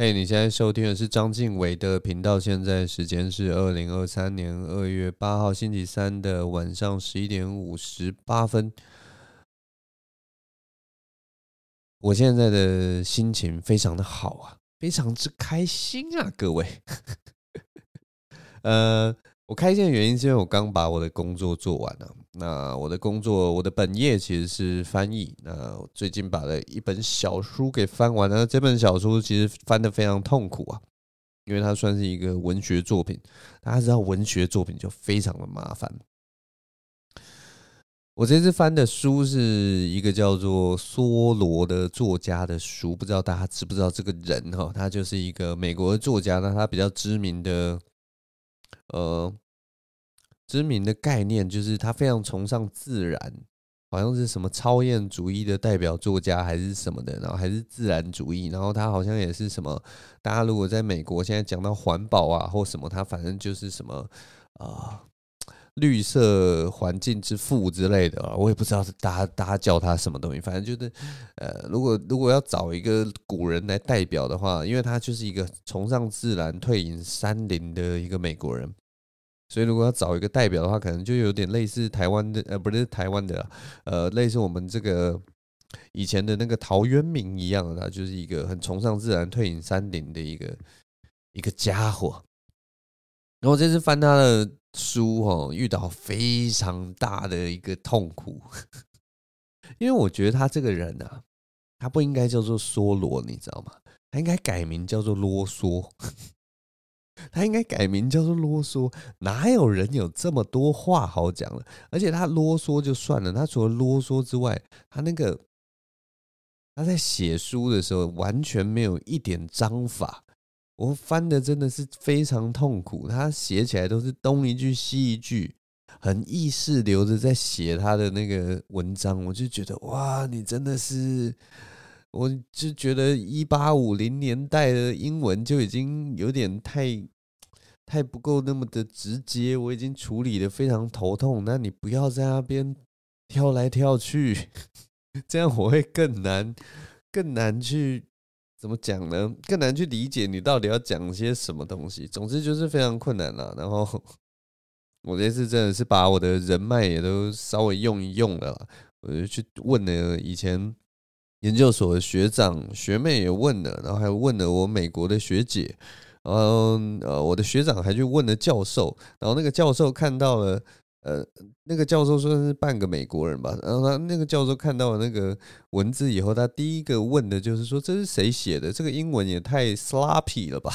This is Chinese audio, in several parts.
嘿，你现在收听的是张静伟的频道。现在时间是二零二三年二月八号星期三的晚上十一点五十八分。我现在的心情非常的好啊，非常之开心啊，各位。呃。我开心的原因是因为我刚把我的工作做完了。那我的工作，我的本业其实是翻译。那我最近把了一本小书给翻完了。这本小书其实翻得非常痛苦啊，因为它算是一个文学作品。大家知道文学作品就非常的麻烦。我这次翻的书是一个叫做梭罗的作家的书，不知道大家知不知道这个人哈？他就是一个美国的作家，那他比较知名的。呃，知名的概念就是他非常崇尚自然，好像是什么超验主义的代表作家还是什么的，然后还是自然主义，然后他好像也是什么，大家如果在美国现在讲到环保啊或什么，他反正就是什么啊、绿色环境之父之类的，我也不知道是大家大家叫他什么东西，反正就是呃，如果如果要找一个古人来代表的话，因为他就是一个崇尚自然、退隐山林的一个美国人。所以，如果要找一个代表的话，可能就有点类似台湾的，呃，不是台湾的，呃，类似我们这个以前的那个陶渊明一样的，他就是一个很崇尚自然、退隐山林的一个一个家伙。然后这次翻他的书，哦，遇到非常大的一个痛苦，因为我觉得他这个人啊，他不应该叫做梭罗，你知道吗？他应该改名叫做啰嗦。他应该改名叫做啰嗦，哪有人有这么多话好讲了？而且他啰嗦就算了，他除了啰嗦之外，他那个他在写书的时候完全没有一点章法，我翻的真的是非常痛苦。他写起来都是东一句西一句，很意识流的在写他的那个文章，我就觉得哇，你真的是。我就觉得一八五零年代的英文就已经有点太太不够那么的直接，我已经处理的非常头痛。那你不要在那边跳来跳去，这样我会更难更难去怎么讲呢？更难去理解你到底要讲些什么东西。总之就是非常困难了。然后 我这次真的是把我的人脉也都稍微用一用了，我就去问了以前。研究所的学长学妹也问了，然后还问了我美国的学姐，然后呃，我的学长还去问了教授，然后那个教授看到了，呃，那个教授算是半个美国人吧，然后他那个教授看到那个文字以后，他第一个问的就是说，这是谁写的？这个英文也太 sloppy 了吧，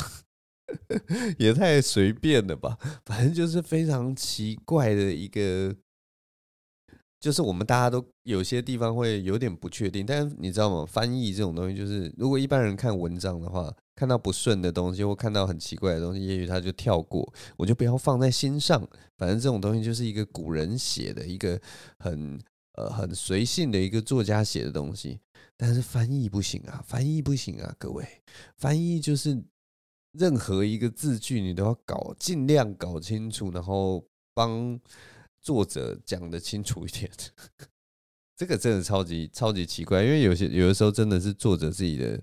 也太随便了吧，反正就是非常奇怪的一个。就是我们大家都有些地方会有点不确定，但是你知道吗？翻译这种东西，就是如果一般人看文章的话，看到不顺的东西或看到很奇怪的东西，也许他就跳过，我就不要放在心上。反正这种东西就是一个古人写的一个很呃很随性的一个作家写的东西，但是翻译不行啊，翻译不行啊，各位，翻译就是任何一个字句你都要搞，尽量搞清楚，然后帮。作者讲得清楚一点，这个真的超级超级奇怪，因为有些有的时候真的是作者自己的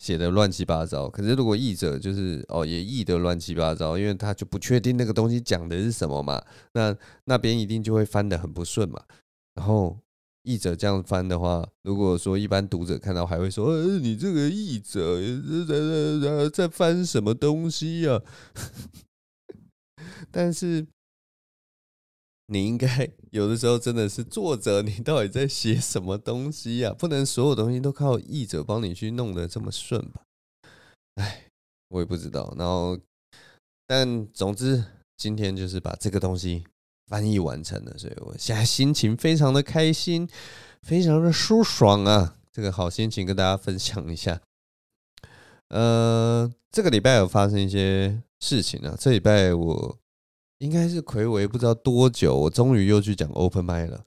写的乱七八糟，可是如果译者就是哦也译得乱七八糟，因为他就不确定那个东西讲的是什么嘛，那那边一定就会翻得很不顺嘛。然后译者这样翻的话，如果说一般读者看到还会说，呃，你这个译者在在在在翻什么东西呀？但是。你应该有的时候真的是作者，你到底在写什么东西呀？不能所有东西都靠译者帮你去弄得这么顺吧？哎，我也不知道。然后，但总之今天就是把这个东西翻译完成了，所以我现在心情非常的开心，非常的舒爽啊！这个好心情跟大家分享一下。呃，这个礼拜有发生一些事情啊，这礼拜我。应该是魁伟不知道多久，我终于又去讲 Open Mic 了。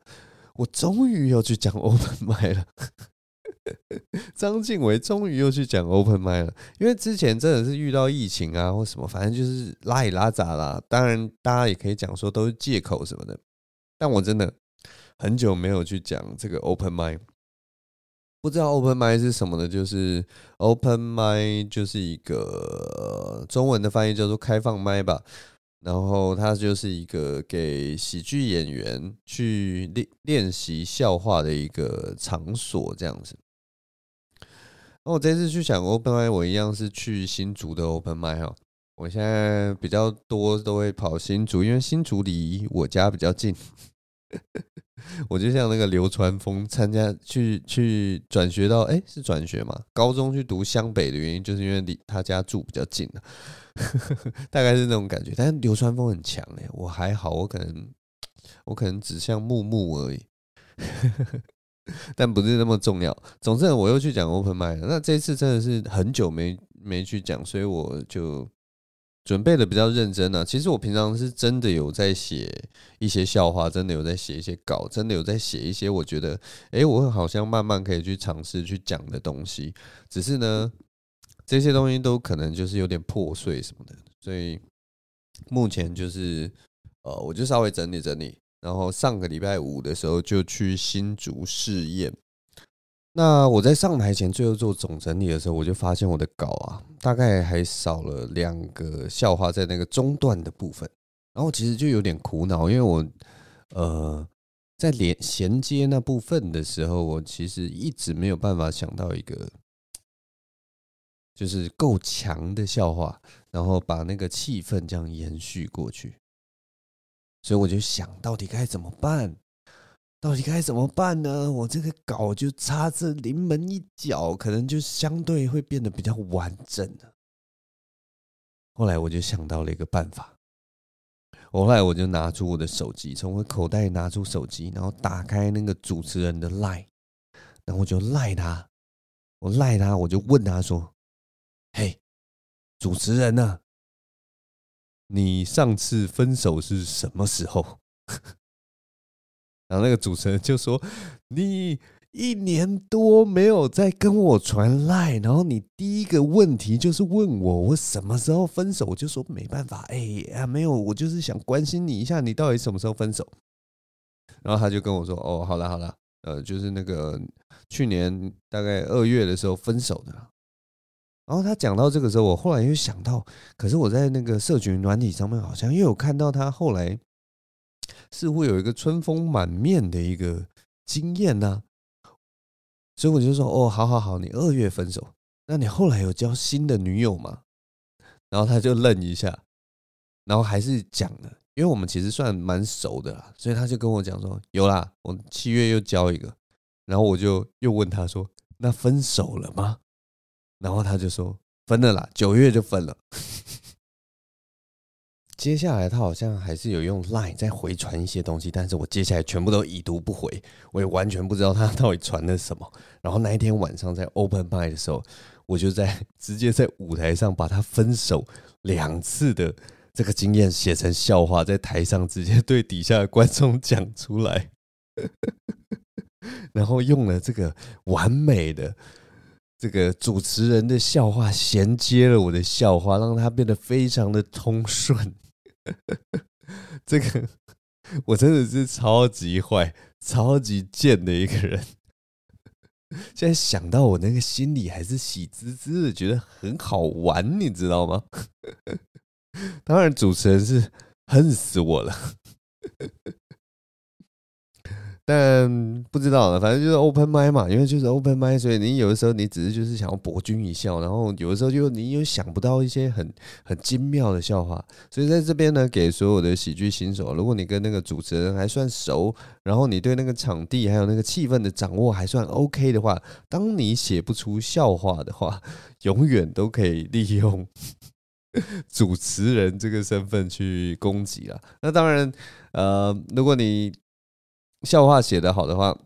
我终于又去讲 Open Mic 了。章晋唯终于又去讲 Open Mic 了，因为之前真的是遇到疫情啊或什么，反正就是拉里拉杂啦。当然，大家也可以讲说都是借口什么的。但我真的很久没有去讲这个 Open Mic。不知道 open mic 是什么的，就是 open mic 就是一个中文的翻译叫做开放麦吧。然后它就是一个给喜剧演员去练练习笑话的一个场所，这样子。那我这次去想 open m i 我一样是去新竹的 open m i 哈。我现在比较多都会跑新竹，因为新竹离我家比较近。我就像那个流川枫参加去去转学到，哎，是转学嘛？高中去读湘北的原因，就是因为离他家住比较近，大概是那种感觉。但是流川枫很强哎，我还好，我可能我可能只像木木而已，但不是那么重要。总之，我又去讲 open m i 那这次真的是很久没没去讲，所以我就。准备的比较认真呢、啊。其实我平常是真的有在写一些笑话，真的有在写一些稿，真的有在写一些我觉得，哎，我好像慢慢可以去尝试去讲的东西。只是呢，这些东西都可能就是有点破碎什么的，所以目前就是，呃，我就稍微整理整理，然后上个礼拜五的时候就去新竹试验。那我在上台前最后做总整理的时候，我就发现我的稿啊，大概还少了两个笑话在那个中段的部分，然后其实就有点苦恼，因为我呃在连衔接那部分的时候，我其实一直没有办法想到一个就是够强的笑话，然后把那个气氛这样延续过去，所以我就想到底该怎么办。到底该怎么办呢？我这个稿就差这临门一脚，可能就相对会变得比较完整了。后来我就想到了一个办法，后来我就拿出我的手机，从我口袋拿出手机，然后打开那个主持人的赖然后我就赖他，我赖他，我就问他说：“嘿，主持人呢？你上次分手是什么时候？”然后那个主持人就说：“你一年多没有再跟我传赖，然后你第一个问题就是问我我什么时候分手，我就说没办法，哎啊没有，我就是想关心你一下，你到底什么时候分手？”然后他就跟我说：“哦，好了好了，呃，就是那个去年大概二月的时候分手的。”然后他讲到这个时候，我后来又想到，可是我在那个社群软体上面好像又有看到他后来。似乎有一个春风满面的一个经验呢，所以我就说：“哦，好好好，你二月分手，那你后来有交新的女友吗？”然后他就愣一下，然后还是讲了，因为我们其实算蛮熟的啦，所以他就跟我讲说：“有啦，我七月又交一个。”然后我就又问他说：“那分手了吗？”然后他就说：“分了啦，九月就分了。”接下来他好像还是有用 Line 再回传一些东西，但是我接下来全部都已读不回，我也完全不知道他到底传了什么。然后那一天晚上在 Open m i 的时候，我就在直接在舞台上把他分手两次的这个经验写成笑话，在台上直接对底下的观众讲出来，然后用了这个完美的这个主持人的笑话衔接了我的笑话，让他变得非常的通顺。这个我真的是超级坏、超级贱的一个人。现在想到我那个心里还是喜滋滋的，觉得很好玩，你知道吗？当然，主持人是恨死我了。但不知道了，反正就是 open mic 嘛，因为就是 open mic，所以你有的时候你只是就是想要博君一笑，然后有的时候就你又想不到一些很很精妙的笑话，所以在这边呢，给所有的喜剧新手，如果你跟那个主持人还算熟，然后你对那个场地还有那个气氛的掌握还算 OK 的话，当你写不出笑话的话，永远都可以利用 主持人这个身份去攻击了。那当然，呃，如果你笑话写得好的话，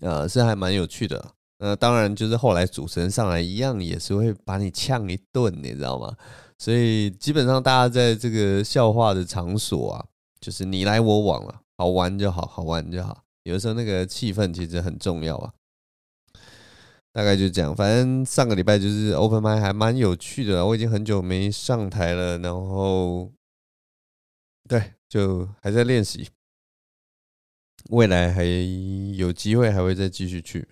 呃，是还蛮有趣的。呃，当然就是后来主持人上来一样也是会把你呛一顿，你知道吗？所以基本上大家在这个笑话的场所啊，就是你来我往了，好玩就好，好玩就好。有的时候那个气氛其实很重要啊。大概就这样，反正上个礼拜就是 open mic 还蛮有趣的。我已经很久没上台了，然后对，就还在练习。未来还有机会，还会再继续去。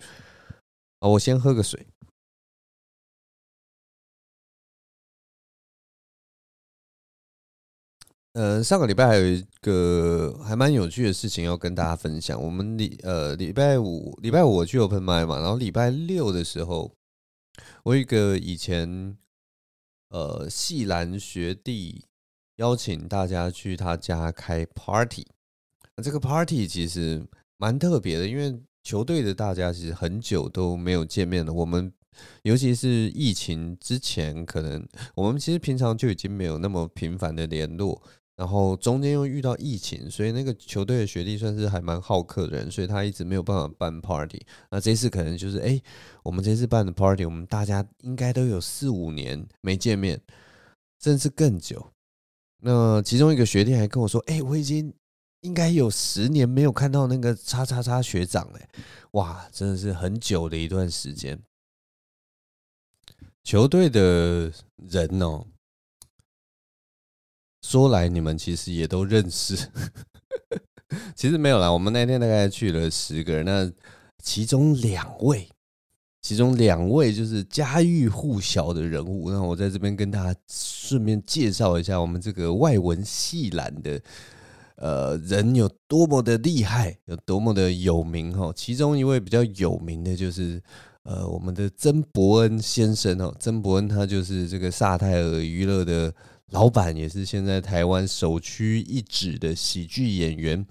好，我先喝个水。呃，上个礼拜还有一个还蛮有趣的事情要跟大家分享。我们礼呃礼拜五礼拜五我去 Open Mic 嘛，然后礼拜六的时候，我一个以前呃系篮学弟邀请大家去他家开 party。这个 party 其实蛮特别的，因为球队的大家其实很久都没有见面了。我们尤其是疫情之前，可能我们其实平常就已经没有那么频繁的联络。然后中间又遇到疫情，所以那个球队的学弟算是还蛮好客的人，所以他一直没有办法办 party。那这次可能就是，哎，我们这次办的 party，我们大家应该都有四五年没见面，甚至更久。那其中一个学弟还跟我说，哎，我已经应该有十年没有看到那个叉叉叉学长了，哇，真的是很久的一段时间。球队的人哦。说来你们其实也都认识，其实没有啦。我们那天大概去了十个人，那其中两位，其中两位就是家喻户晓的人物。那我在这边跟大家顺便介绍一下，我们这个外文系栏的呃人有多么的厉害，有多么的有名哈。其中一位比较有名的就是呃我们的曾伯恩先生哦，曾伯恩他就是这个萨泰尔娱乐的。老板也是现在台湾首屈一指的喜剧演员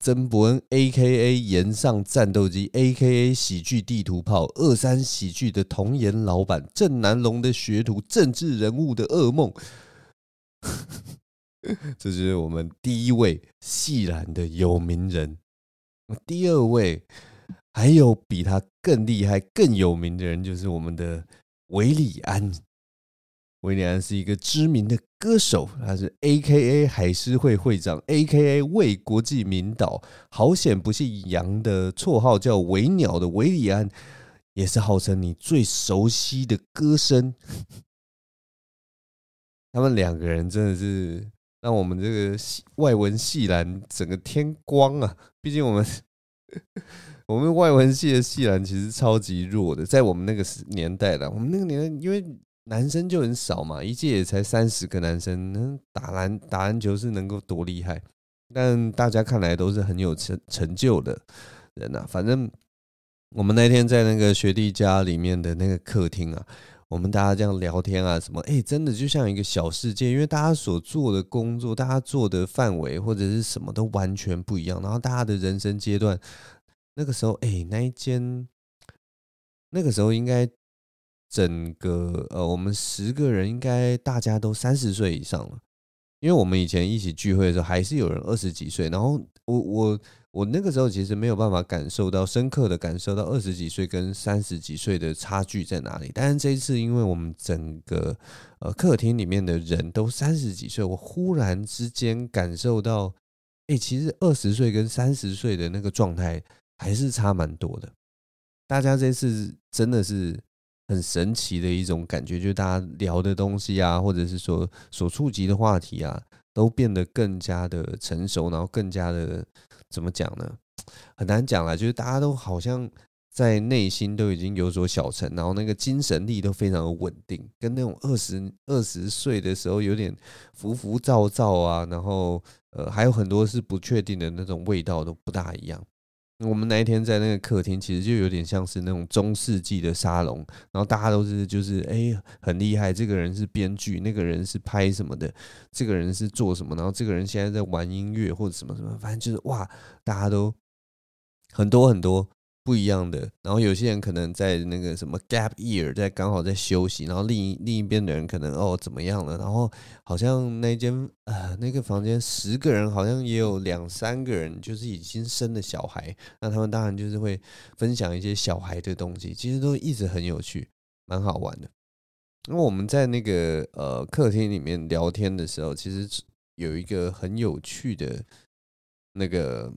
曾伯恩，A.K.A. 岩上战斗机，A.K.A. 喜剧地图炮，二三喜剧的童颜老板，郑南龙的学徒，政治人物的噩梦。这就是我们第一位系篮的有名人。第二位还有比他更厉害、更有名的人，就是我们的韦礼安。韦礼安是一个知名的歌手，他是 A.K.A. 海狮会会长，A.K.A. 为国际名导，好险不姓杨的绰号叫韦鸟的韦礼安，也是号称你最熟悉的歌声。他们两个人真的是让我们这个外文系篮整个天光啊！毕竟我们 我们外文系的系篮其实超级弱的，在我们那个年代的，我们那个年代因为。男生就很少嘛，一届也才三十个男生，能打篮打篮球是能够多厉害？但大家看来都是很有成成就的人呐、啊。反正我们那天在那个学弟家里面的那个客厅啊，我们大家这样聊天啊，什么哎，真的就像一个小世界，因为大家所做的工作，大家做的范围或者是什么都完全不一样。然后大家的人生阶段，那个时候哎，那一间那个时候应该。整个呃，我们十个人应该大家都三十岁以上了，因为我们以前一起聚会的时候，还是有人二十几岁。然后我我我那个时候其实没有办法感受到深刻的感受到二十几岁跟三十几岁的差距在哪里。但是这一次，因为我们整个呃客厅里面的人都三十几岁，我忽然之间感受到，哎，其实二十岁跟三十岁的那个状态还是差蛮多的。大家这次真的是。很神奇的一种感觉，就是大家聊的东西啊，或者是说所触及的话题啊，都变得更加的成熟，然后更加的怎么讲呢？很难讲了，就是大家都好像在内心都已经有所小成，然后那个精神力都非常的稳定，跟那种二十二十岁的时候有点浮浮躁躁啊，然后呃还有很多是不确定的那种味道都不大一样。我们那一天在那个客厅，其实就有点像是那种中世纪的沙龙，然后大家都是就是哎很厉害，这个人是编剧，那个人是拍什么的，这个人是做什么，然后这个人现在在玩音乐或者什么什么，反正就是哇，大家都很多很多。不一样的，然后有些人可能在那个什么 gap year，在刚好在休息，然后另一另一边的人可能哦怎么样了，然后好像那间呃那个房间十个人，好像也有两三个人就是已经生了小孩，那他们当然就是会分享一些小孩的东西，其实都一直很有趣，蛮好玩的。那我们在那个呃客厅里面聊天的时候，其实有一个很有趣的那个。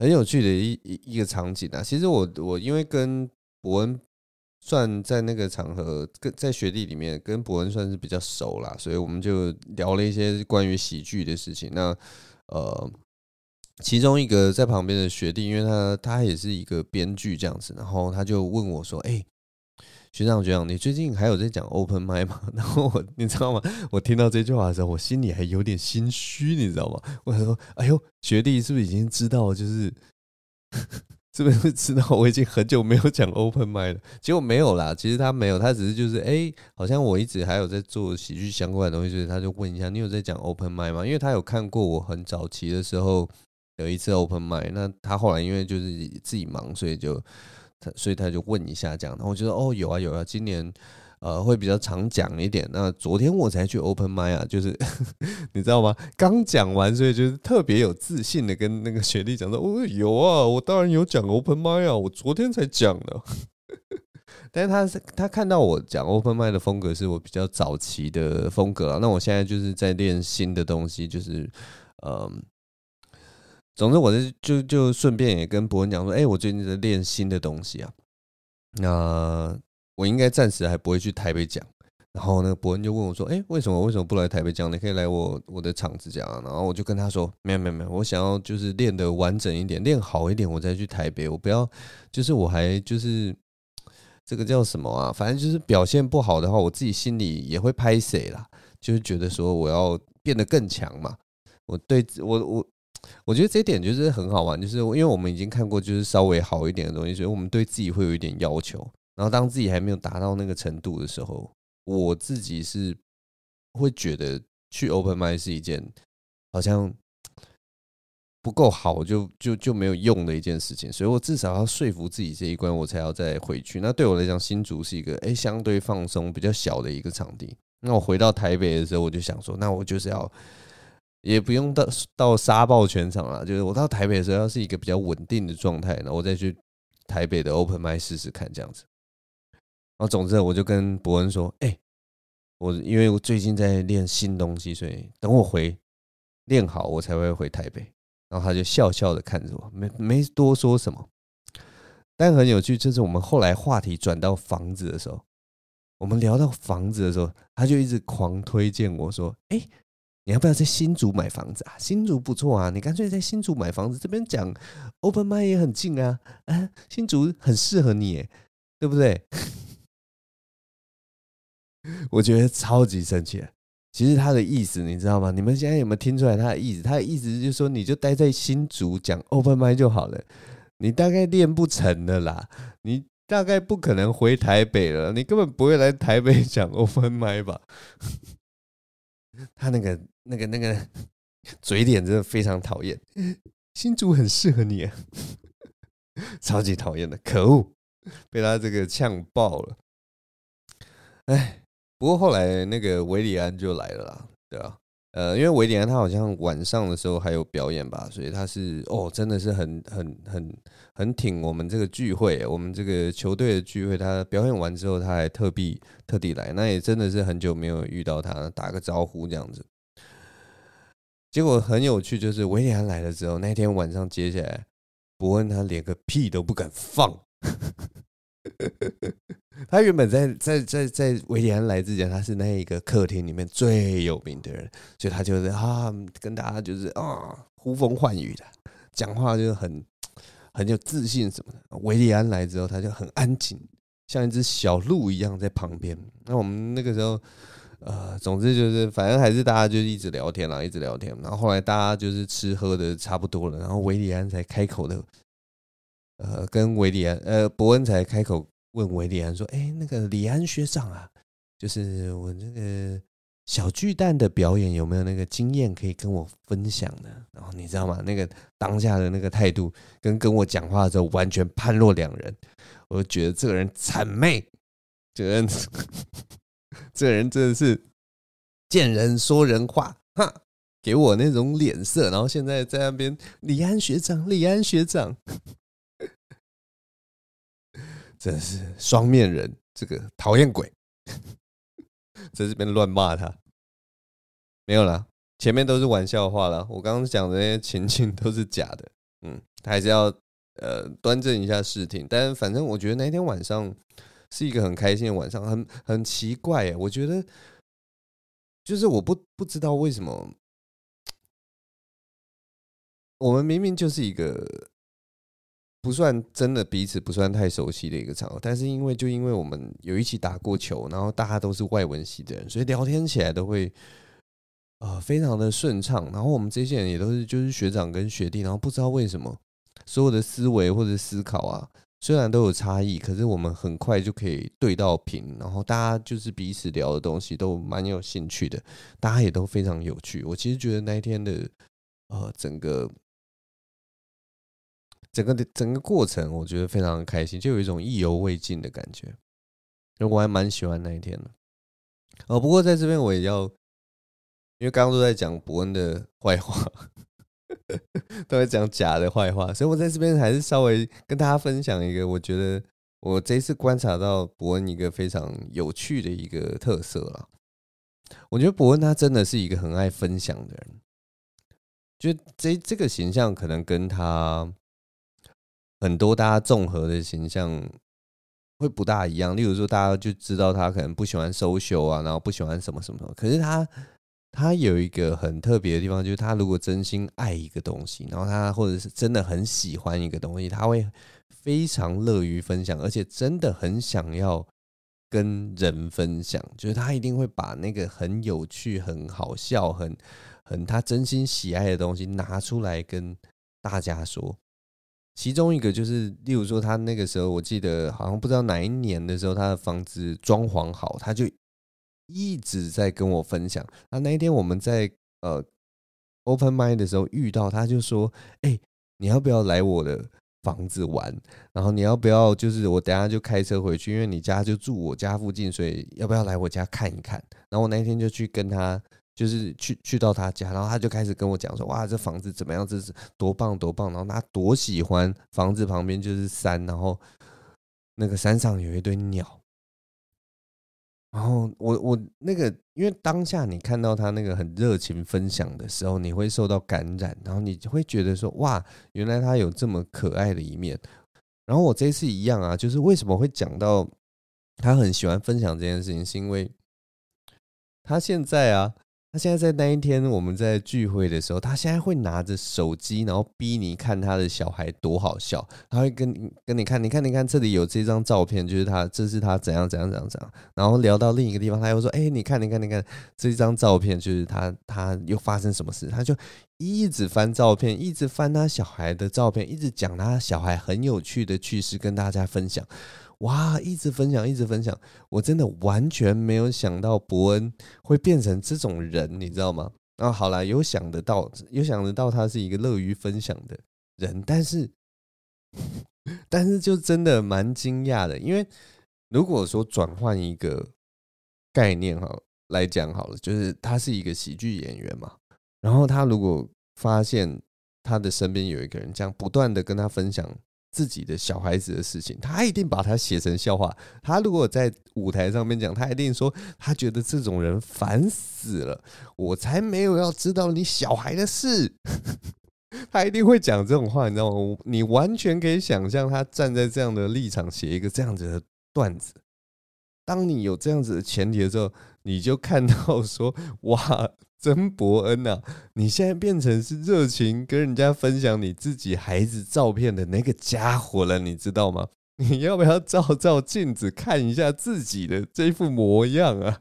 很有趣的一一一个场景啊！其实我我因为跟伯恩算在那个场合，跟在学弟里面跟伯恩算是比较熟啦，所以我们就聊了一些关于喜剧的事情。那呃，其中一个在旁边的学弟，因为他他也是一个编剧这样子，然后他就问我说：“哎，学长学长，你最近还有在讲 open mic 吗？” 然后我你知道吗？我听到这句话的时候，我心里还有点心虚，你知道吗？我说：“哎呦，学弟是不是已经知道？就是。”是不是知道我已经很久没有讲 open mic 了？结果没有啦，其实他没有，他只是就是哎、好像我一直还有在做喜剧相关的东西，所以他就问一下，你有在讲 open mic 吗？因为他有看过我很早期的时候有一次 open mic，那他后来因为就是自己忙，所以就他所以他就问一下这样，然后我觉得哦有啊有啊，今年。呃，会比较常讲一点。那昨天我才去 open m i 啊，就是 你知道吗？刚讲完，所以就是特别有自信的跟那个学弟讲说：“哦，有啊，我当然有讲 open m i 啊，我昨天才讲的。”但是他是他看到我讲 open mic 的风格是我比较早期的风格啊。那我现在就是在练新的东西，就是呃，总之我就就顺便也跟伯恩讲说：“哎，我最近在练新的东西啊。”那。我应该暂时还不会去台北讲，然后呢，伯恩就问我说：“哎，为什么为什么不来台北讲？你可以来我我的场子讲。”然后我就跟他说：“没有没有没有，我想要就是练得完整一点，练好一点，我再去台北。我不要就是我还就是这个叫什么啊？反正就是表现不好的话，我自己心里也会拍谢啦，就是觉得说我要变得更强嘛。我对我我我觉得这一点就是很好玩，就是因为我们已经看过就是稍微好一点的东西，所以我们对自己会有一点要求。”然后当自己还没有达到那个程度的时候，我自己是会觉得去 open mic 是一件好像不够好就就就没有用的一件事情，所以我至少要说服自己这一关，我才要再回去。那对我来讲，新竹是一个诶相对放松、比较小的一个场地。那我回到台北的时候，我就想说，那我就是要也不用到到杀爆全场了，就是我到台北的时候，要是一个比较稳定的状态，那我再去台北的 open mic 试试看这样子。然后，总之，我就跟博恩说：“哎，我因为我最近在练新东西，所以等我回练好，我才会回台北。”然后他就笑笑的看着我，没没多说什么。但很有趣，就是我们后来话题转到房子的时候，我们聊到房子的时候，他就一直狂推荐我说：“哎，你要不要在新竹买房子啊？新竹不错啊，你干脆在新竹买房子，这边讲 open mic 也很近啊，啊，新竹很适合你，对不对？” 我觉得超级生气。其实他的意思你知道吗？你们现在有没有听出来他的意思？他的意思就是说，你就待在新竹讲 open mic 就好了。你大概练不成的啦，你大概不可能回台北了，你根本不会来台北讲 open mic 吧？他那个、那个、那个嘴脸真的非常讨厌。新竹很适合你，啊 超级讨厌的，可恶！被他这个呛爆了。哎。不过后来那个韦礼安就来了啦，对啊，呃，因为韦礼安他好像晚上的时候还有表演吧，所以他是哦，真的是很很很很挺我们这个聚会，我们这个球队的聚会。他表演完之后，他还特地特地来，那也真的是很久没有遇到他，打个招呼这样子。结果很有趣，就是韦礼安来了之后，那天晚上接下来，伯恩他连个屁都不敢放。他原本在在在在韦礼安来之前，他是那一个客厅里面最有名的人，所以他就是啊，跟大家就是啊呼风唤雨的，讲话就很 很有自信什么的。韦礼安来之后，他就很安静，像一只小鹿一样在旁边。那我们那个时候，呃，总之就是反正还是大家就一直聊天啦，一直聊天。然后后来大家就是吃喝的差不多了，然后韦礼安才开口的。呃，跟韦礼安，呃，博恩才开口问韦礼安说：“哎，那个李安学长啊，就是我那个小巨蛋的表演有没有那个经验可以跟我分享呢？”然后你知道吗？那个当下的那个态度跟跟我讲话的时候完全判若两人，我就觉得这个人谄媚，这个人，这个人真的是见人说人话，哈，给我那种脸色。然后现在在那边，李安学长，李安学长。真是双面人，这个讨厌鬼，在这边乱骂他，没有啦，前面都是玩笑话啦。我刚刚讲的那些情境都是假的，嗯，他还是要呃端正一下视听。但反正我觉得那天晚上是一个很开心的晚上，很很奇怪耶。我觉得就是我不不知道为什么。我们明明就是一个不算真的彼此不算太熟悉的一个场合，但是因为就因为我们有一起打过球，然后大家都是外文系的人，所以聊天起来都会呃非常的顺畅。然后我们这些人也都是就是学长跟学弟，然后不知道为什么所有的思维或者思考啊。虽然都有差异，可是我们很快就可以对到频，然后大家就是彼此聊的东西都蛮有兴趣的，大家也都非常有趣。我其实觉得那一天的呃整个整个的整个过程，我觉得非常开心，就有一种意犹未尽的感觉。我还蛮喜欢那一天的。哦，不过在这边我也要，因为刚刚都在讲伯恩的坏话。都在讲假的坏话，所以我在这边还是稍微跟大家分享一个，我觉得我这一次观察到伯恩一个非常有趣的一个特色了。我觉得伯恩他真的是一个很爱分享的人，就这这个形象可能跟他很多大家综合的形象会不大一样。例如说，大家就知道他可能不喜欢收修啊，然后不喜欢什么什么什么，可是他。他有一个很特别的地方，就是他如果真心爱一个东西，然后他或者是真的很喜欢一个东西，他会非常乐于分享，而且真的很想要跟人分享。就是他一定会把那个很有趣、很好笑、很很他真心喜爱的东西拿出来跟大家说。其中一个就是，例如说，他那个时候我记得好像不知道哪一年的时候，他的房子装潢好，他就。一直在跟我分享。那那一天我们在呃 open mind 的时候遇到，他就说：“哎，你要不要来我的房子玩？然后你要不要就是我等下就开车回去，因为你家就住我家附近，所以要不要来我家看一看？”然后我那一天就去跟他，就是去去到他家，然后他就开始跟我讲说：“哇，这房子怎么样？这是多棒多棒！然后他多喜欢房子旁边就是山，然后那个山上有一堆鸟。”然后我我那个，因为当下你看到他那个很热情分享的时候，你会受到感染，然后你会觉得说哇，原来他有这么可爱的一面。然后我这次一样啊，就是为什么会讲到他很喜欢分享这件事情，是因为他现在啊。他现在在那一天我们在聚会的时候，他现在会拿着手机，然后逼你看他的小孩多好笑。他会跟跟你看，你看，你看，这里有这张照片，就是他，这是他怎样怎样怎样怎样。然后聊到另一个地方，他又说：“哎，你看，你看，你看，这张照片就是他，他又发生什么事？”他就一直翻照片，一直翻他小孩的照片，一直讲他小孩很有趣的趣事跟大家分享。哇！一直分享，一直分享，我真的完全没有想到伯恩会变成这种人，你知道吗？啊，好啦，有想得到，有想得到他是一个乐于分享的人，但是，但是就真的蛮惊讶的，因为如果说转换一个概念哈来讲好了，就是他是一个喜剧演员嘛，然后他如果发现他的身边有一个人这样不断的跟他分享。自己的小孩子的事情，他一定把它写成笑话。他如果在舞台上面讲，他一定说他觉得这种人烦死了。我才没有要知道你小孩的事。他一定会讲这种话，你知道吗？你完全可以想象他站在这样的立场写一个这样子的段子。当你有这样子的前提的时候，你就看到说哇。曾伯恩呐，你现在变成是热情跟人家分享你自己孩子照片的那个家伙了，你知道吗？你要不要照照镜子看一下自己的这副模样啊？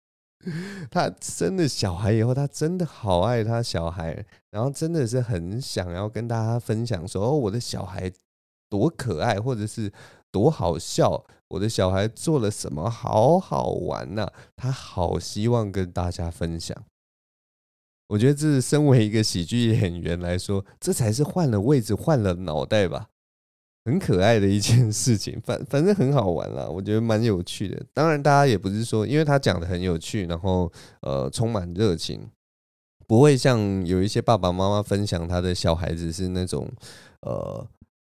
他生了小孩以后，他真的好爱他小孩，然后真的是很想要跟大家分享说，哦，我的小孩多可爱，或者是。多好笑！我的小孩做了什么好好玩呐、他好希望跟大家分享。我觉得这是身为一个喜剧演员来说，这才是换了位置、换了脑袋吧，很可爱的一件事情。反反正很好玩啦，我觉得蛮有趣的。当然，大家也不是说，因为他讲的很有趣，然后呃充满热情，不会像有一些爸爸妈妈分享他的小孩子是那种呃。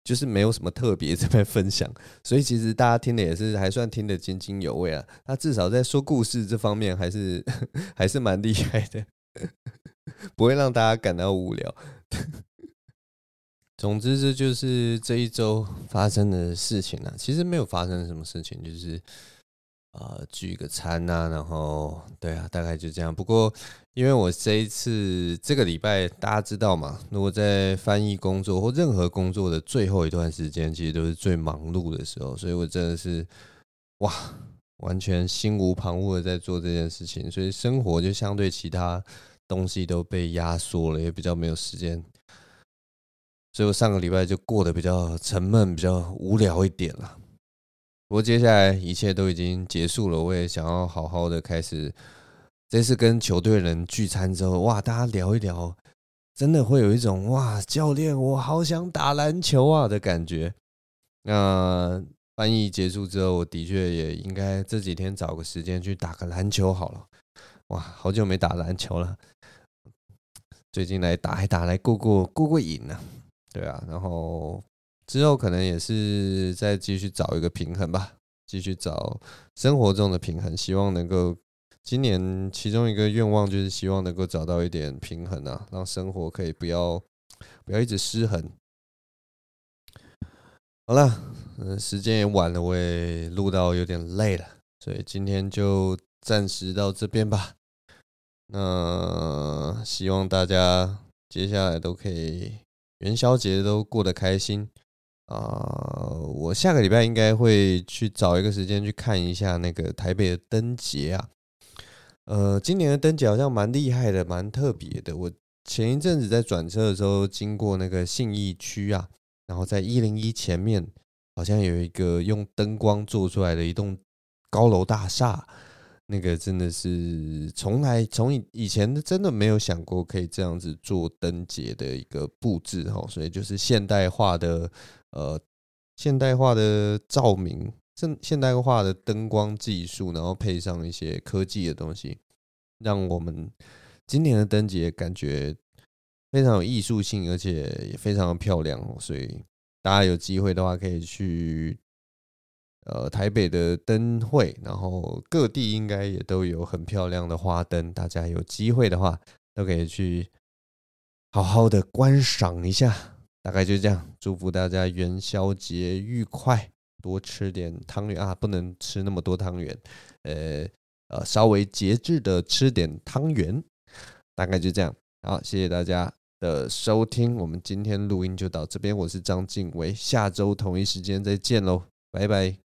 就是没有什么特别这边分享，所以其实大家听的也是还算听得津津有味啊。他至少在说故事这方面还是 还是蛮厉害的，不会让大家感到无聊。总之，这就是这一周发生的事情啊。其实没有发生什么事情，就是呃聚个餐呐、然后对啊，大概就这样。不过因为我这一次这个礼拜大家知道嘛，如果在翻译工作或任何工作的最后一段时间，其实都是最忙碌的时候，所以我真的是哇，完全心无旁骛的在做这件事情，所以生活就相对其他东西都被压缩了，也比较没有时间。所以我上个礼拜就过得比较沉闷，比较无聊一点了。不过接下来一切都已经结束了，我也想要好好的开始。这次跟球队人聚餐之后，哇，大家聊一聊，真的会有一种哇，教练，我好想打篮球啊的感觉。那翻译结束之后，我的确也应该这几天找个时间去打个篮球好了。哇，好久没打篮球了，最近来打一打，来过过过过瘾呢。对啊，然后之后可能也是再继续找一个平衡吧，继续找生活中的平衡。希望能够今年其中一个愿望就是希望能够找到一点平衡啊，让生活可以不要不要一直失衡。好了，嗯，时间也晚了，我也录到有点累了，所以今天就暂时到这边吧。那希望大家接下来都可以。元宵节都过得开心啊！我下个礼拜应该会去找一个时间去看一下那个台北的灯节啊。呃，今年的灯节好像蛮厉害的，蛮特别的。我前一阵子在转车的时候经过那个信义区啊，然后在一零一前面好像有一个用灯光做出来的一栋高楼大厦。那个真的是从来从以前真的没有想过可以这样子做灯节的一个布置哈，所以就是现代化的呃现代化的照明，现现代化的灯光技术，然后配上一些科技的东西，让我们今年的灯节感觉非常有艺术性，而且也非常的漂亮，所以大家有机会的话可以去。呃，台北的灯会，然后各地应该也都有很漂亮的花灯，大家有机会的话都可以去好好的观赏一下。大概就这样，祝福大家元宵节愉快，多吃点汤圆啊，不能吃那么多汤圆，呃呃，稍微节制的吃点汤圆。大概就这样，好，谢谢大家的收听，我们今天录音就到这边，我是张静唯，下周同一时间再见喽，拜拜。